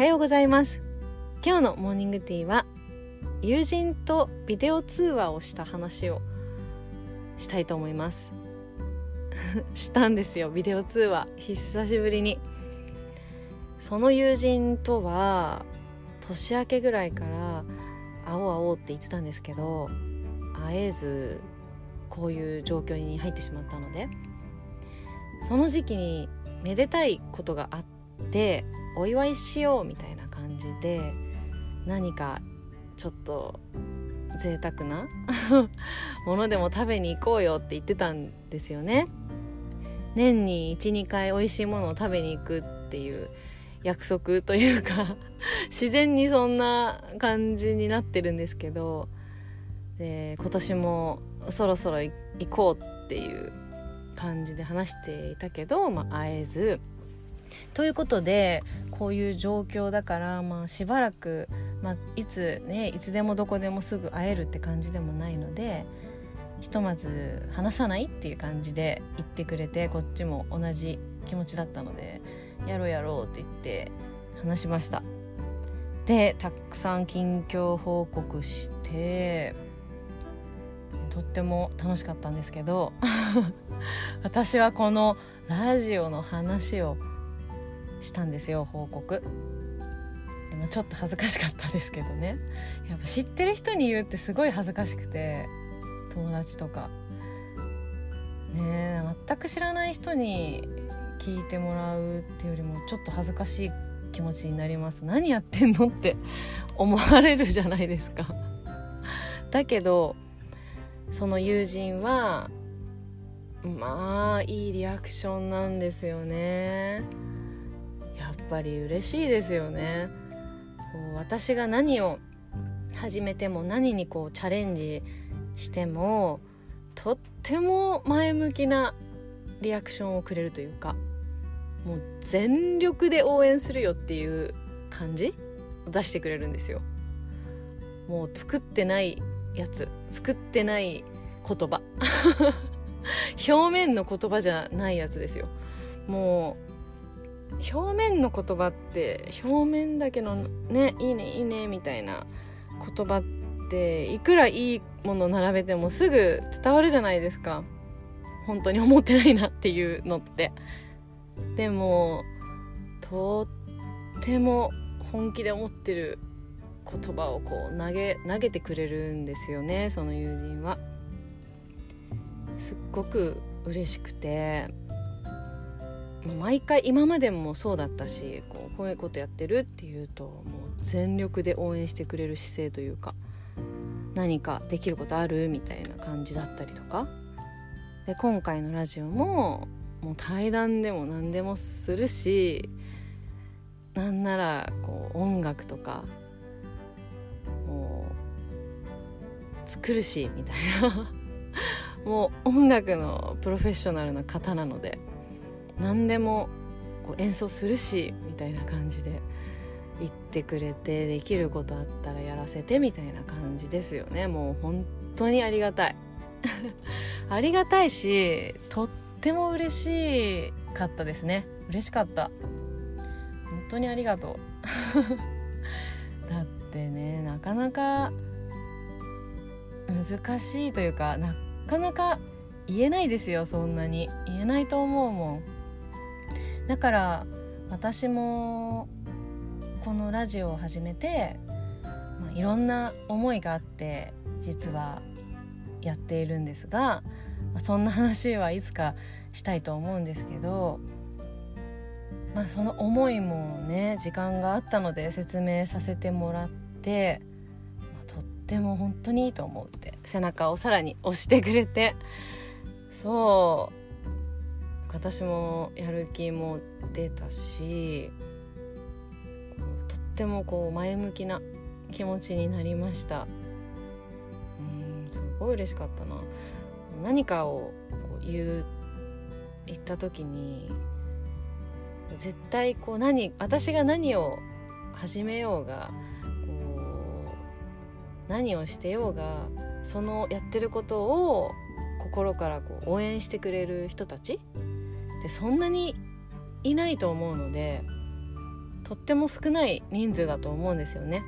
はようございます。今日のモーニングティーは友人とビデオ通話をした話をしたいと思います。したんですよ。ビデオ通話。久しぶりに。その友人とは年明けぐらいから会おう会おうって言ってたんですけど会えずこういう状況に入ってしまったのでその時期にめでたいことがあってお祝いしようみたいな感じで何かちょっと贅沢な ものでも食べに行こうよって言ってたんですよね。年に12回美味しいものを食べに行くっていう約束というか 自然にそんな感じになってるんですけどで今年もそろそろ行こうっていう感じで話していたけど、まあ、会えずということでこういう状況だから、まあ、しばらく、まあ、いつねいつでもどこでもすぐ会えるって感じでもないのでひとまず話さないっていう感じで言ってくれてこっちも同じ気持ちだったのでやろうやろうって言って話しました。でたくさん近況報告してとっても楽しかったんですけど 私はこのラジオの話をしたんですよ報告。でもちょっと恥ずかしかったですけどね。やっぱ知ってる人に言うってすごい恥ずかしくて友達とか。ね全く知らない人に聞いてもらうっていうよりもちょっと恥ずかしい気持ちになります。何やってんのって思われるじゃないですか。だけどその友人はまあいいリアクションなんですよね。ぱり嬉しいですよね。こう私が何を始めても何にこうチャレンジしてもとっても前向きなリアクションをくれるというかもう全力で応援するよっていう感じを出してくれるんですよ。もう作ってないやつ作ってない言葉。表面の言葉じゃないやつですよ。もう表面の言葉って表面だけのねいいねいいねみたいな言葉っていくらいいもの並べてもすぐ伝わるじゃないですか。本当に思ってないなっていうのって。でもとっても本気で思ってる言葉をこう投げ投げてくれるんですよねその友人は。すっごく嬉しくて。毎回今までもそうだったしこうこういうことやってるっていうともう全力で応援してくれる姿勢というか何かできることあるみたいな感じだったりとか。で今回のラジオももう対談でも何でもするしなんならこう音楽とかもう作るしみたいな。もう音楽のプロフェッショナルな方なので。何でもこう演奏するしみたいな感じで言ってくれてできることあったらやらせてみたいな感じですよね。もう本当にありがたい。ありがたいしとっても嬉しかったですね。嬉しかった。本当にありがとう。だってねなかなか難しいというかなかなか言えないですよそんなに。言えないと思うもん。だから私もこのラジオを始めて、まあ、いろんな思いがあって実はやっているんですが、まあ、そんな話はいつかしたいと思うんですけど、まあ、その思いもね時間があったので説明させてもらってまあ、とっても本当にいいと思うって背中をさらに押してくれて。そう。私もやる気も出たしとってもこう前向きな気持ちになりました。うんすごい嬉しかったな。何かをこう言う言った時に絶対こう何私が何を始めようがこう何をしてようがそのやってることを心からこう応援してくれる人たちってそんなにいないと思うのでとっても少ない人数だと思うんですよね。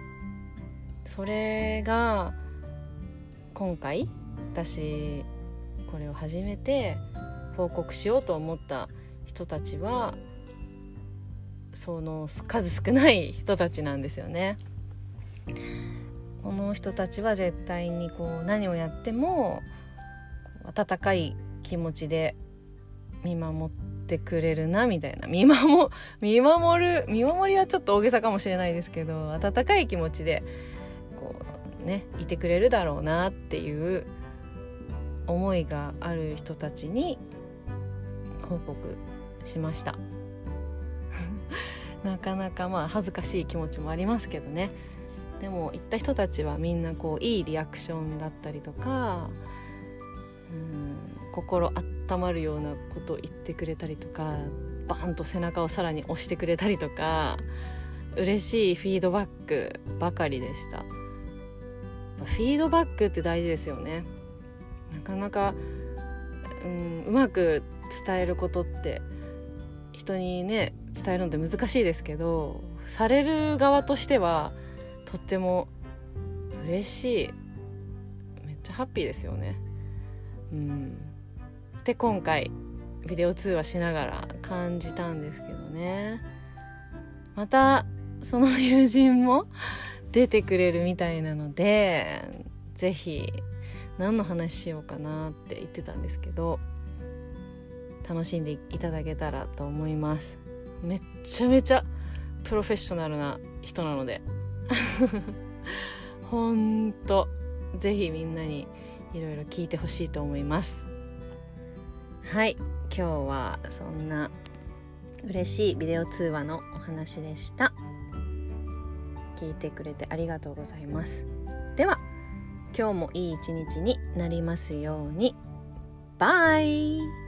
それが今回私これを始めて報告しようと思った人たちはその数少ない人たちなんですよね。この人たちは絶対にこう何をやっても温かい気持ちで見守ってくれるなみたいな。見守見守る見守りはちょっと大げさかもしれないですけど温かい気持ちでこうねいてくれるだろうなっていう思いがある人たちに報告しました。なかなかまあ恥ずかしい気持ちもありますけどね。でも行った人たちはみんなこういいリアクションだったりとかうん心温まるようなことを言ってくれたりとかバーンと背中をさらに押してくれたりとか嬉しいフィードバックばかりでした。フィードバックって大事ですよね。なかなか、うん、うまく伝えることって人にね伝えるのって難しいですけどされる側としてはとっても嬉しい。めっちゃハッピーですよね。うん。で今回ビデオ通話しながら感じたんですけどね。またその友人も 出てくれるみたいなので是非何の話しようかなって言ってたんですけど楽しんでいただけたらと思います。めっちゃめちゃプロフェッショナルな人なので。ほんとぜひみんなにいろいろ聞いてほしいと思います。はい。今日はそんな嬉しいビデオ通話のお話でした。聞いてくれてありがとうございます。では今日もいい一日になりますように。バイ。